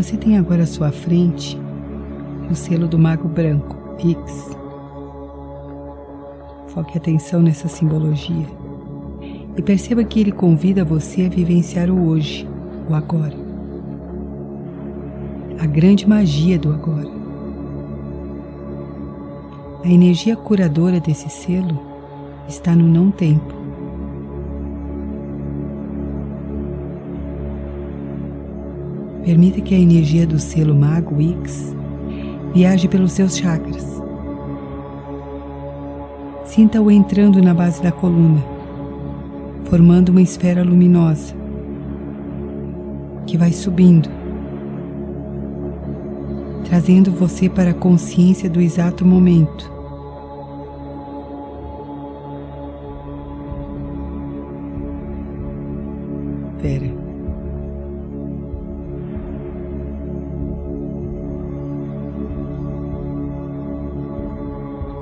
Você tem agora à sua frente o selo do Mago Branco, X. Foque atenção nessa simbologia e perceba que ele convida você a vivenciar o hoje, o agora. A grande magia do agora. A energia curadora desse selo está no não tempo. Permita que a energia do selo Mago X viaje pelos seus chakras. Sinta-o entrando na base da coluna, formando uma esfera luminosa que vai subindo, trazendo você para a consciência do exato momento. Vera.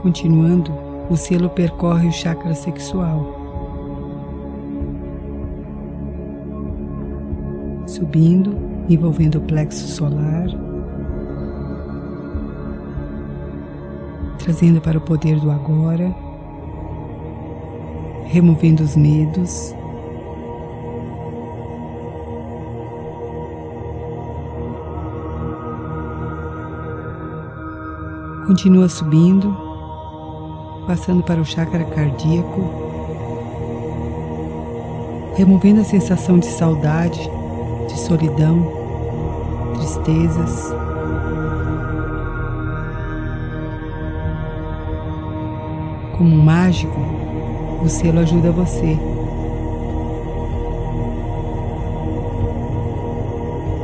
Continuando, o selo percorre o chakra sexual. Subindo, envolvendo o plexo solar, trazendo para o poder do agora, removendo os medos. Continua subindo passando para o chakra cardíaco, removendo a sensação de saudade, de solidão, tristezas. Como um mágico, o selo ajuda você.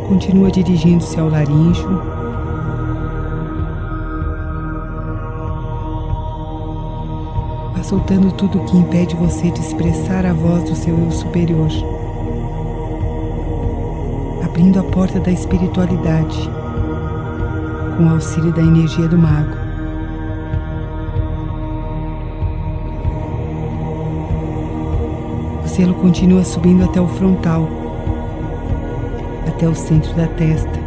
Continua dirigindo-se ao laríngeo soltando tudo o que impede você de expressar a voz do seu eu superior, abrindo a porta da espiritualidade com o auxílio da energia do mago. O selo continua subindo até o frontal, até o centro da testa,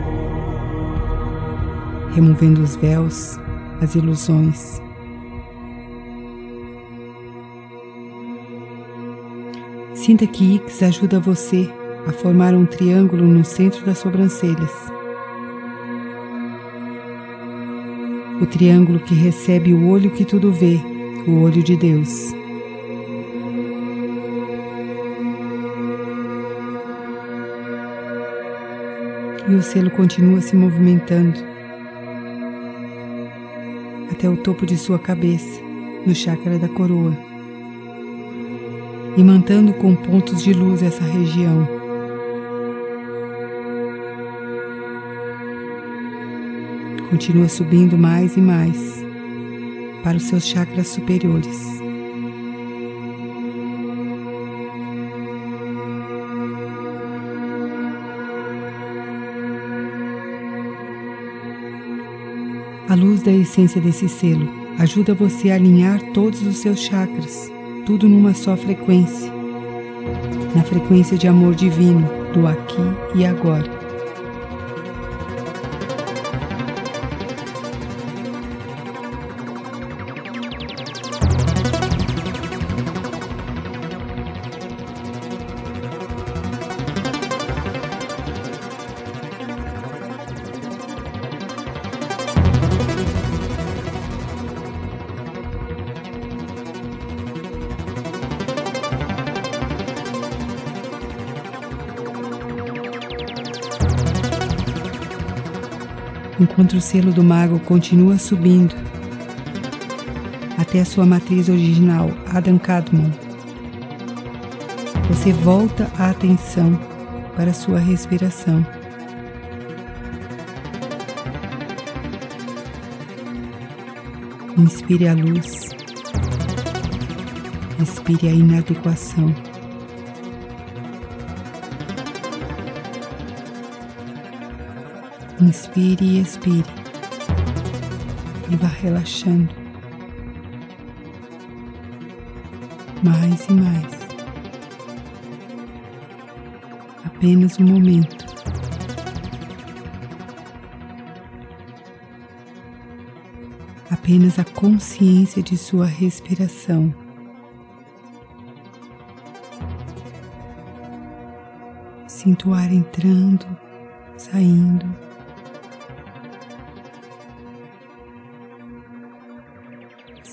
removendo os véus, as ilusões Sinta que X ajuda você a formar um triângulo no centro das sobrancelhas. O triângulo que recebe o olho que tudo vê, o olho de Deus. E o selo continua se movimentando até o topo de sua cabeça, no chakra da coroa e mantendo com pontos de luz essa região. Continua subindo mais e mais para os seus chakras superiores. A luz da essência desse selo ajuda você a alinhar todos os seus chakras tudo numa só frequência, na frequência de amor divino do aqui e agora. Enquanto o selo do mago continua subindo até a sua matriz original, Adam Kadmon. Você volta a atenção para a sua respiração. Inspire a luz, expire a inadequação. Inspire e expire. E vá relaxando. Mais e mais. Apenas um momento. Apenas a consciência de sua respiração. Sinto o ar entrando, saindo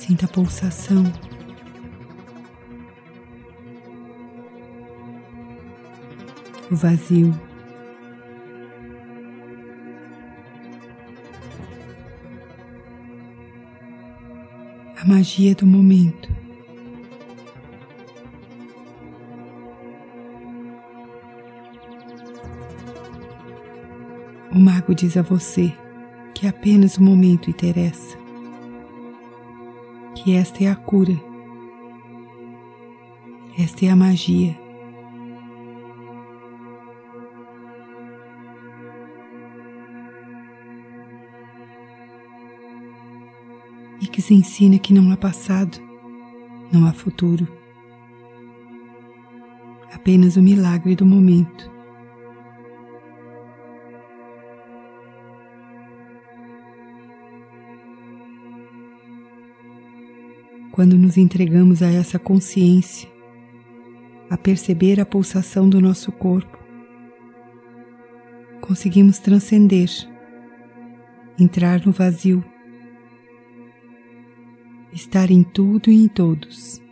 Sinta a pulsação. O vazio. A magia do momento. O mago diz a você que apenas o momento interessa, que esta é a cura, esta é a magia. E que se ensina que não há passado, não há futuro, apenas o milagre do momento. Quando nos entregamos a essa consciência, a perceber a pulsação do nosso corpo, conseguimos transcender, entrar no vazio, estar em tudo e em todos.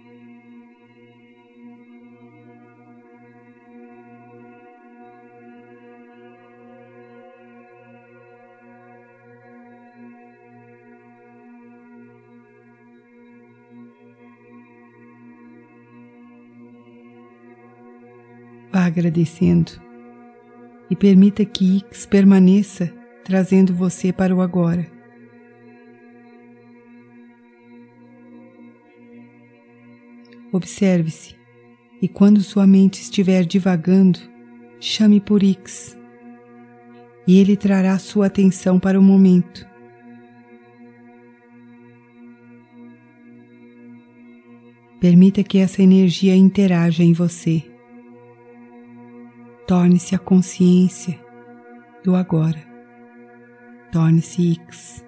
Agradecendo e permita que Ix permaneça trazendo você para o agora. Observe-se e quando sua mente estiver divagando, chame por Ix e ele trará sua atenção para o momento. Permita que essa energia interaja em você. Torne-se a consciência do agora. Torne-se X.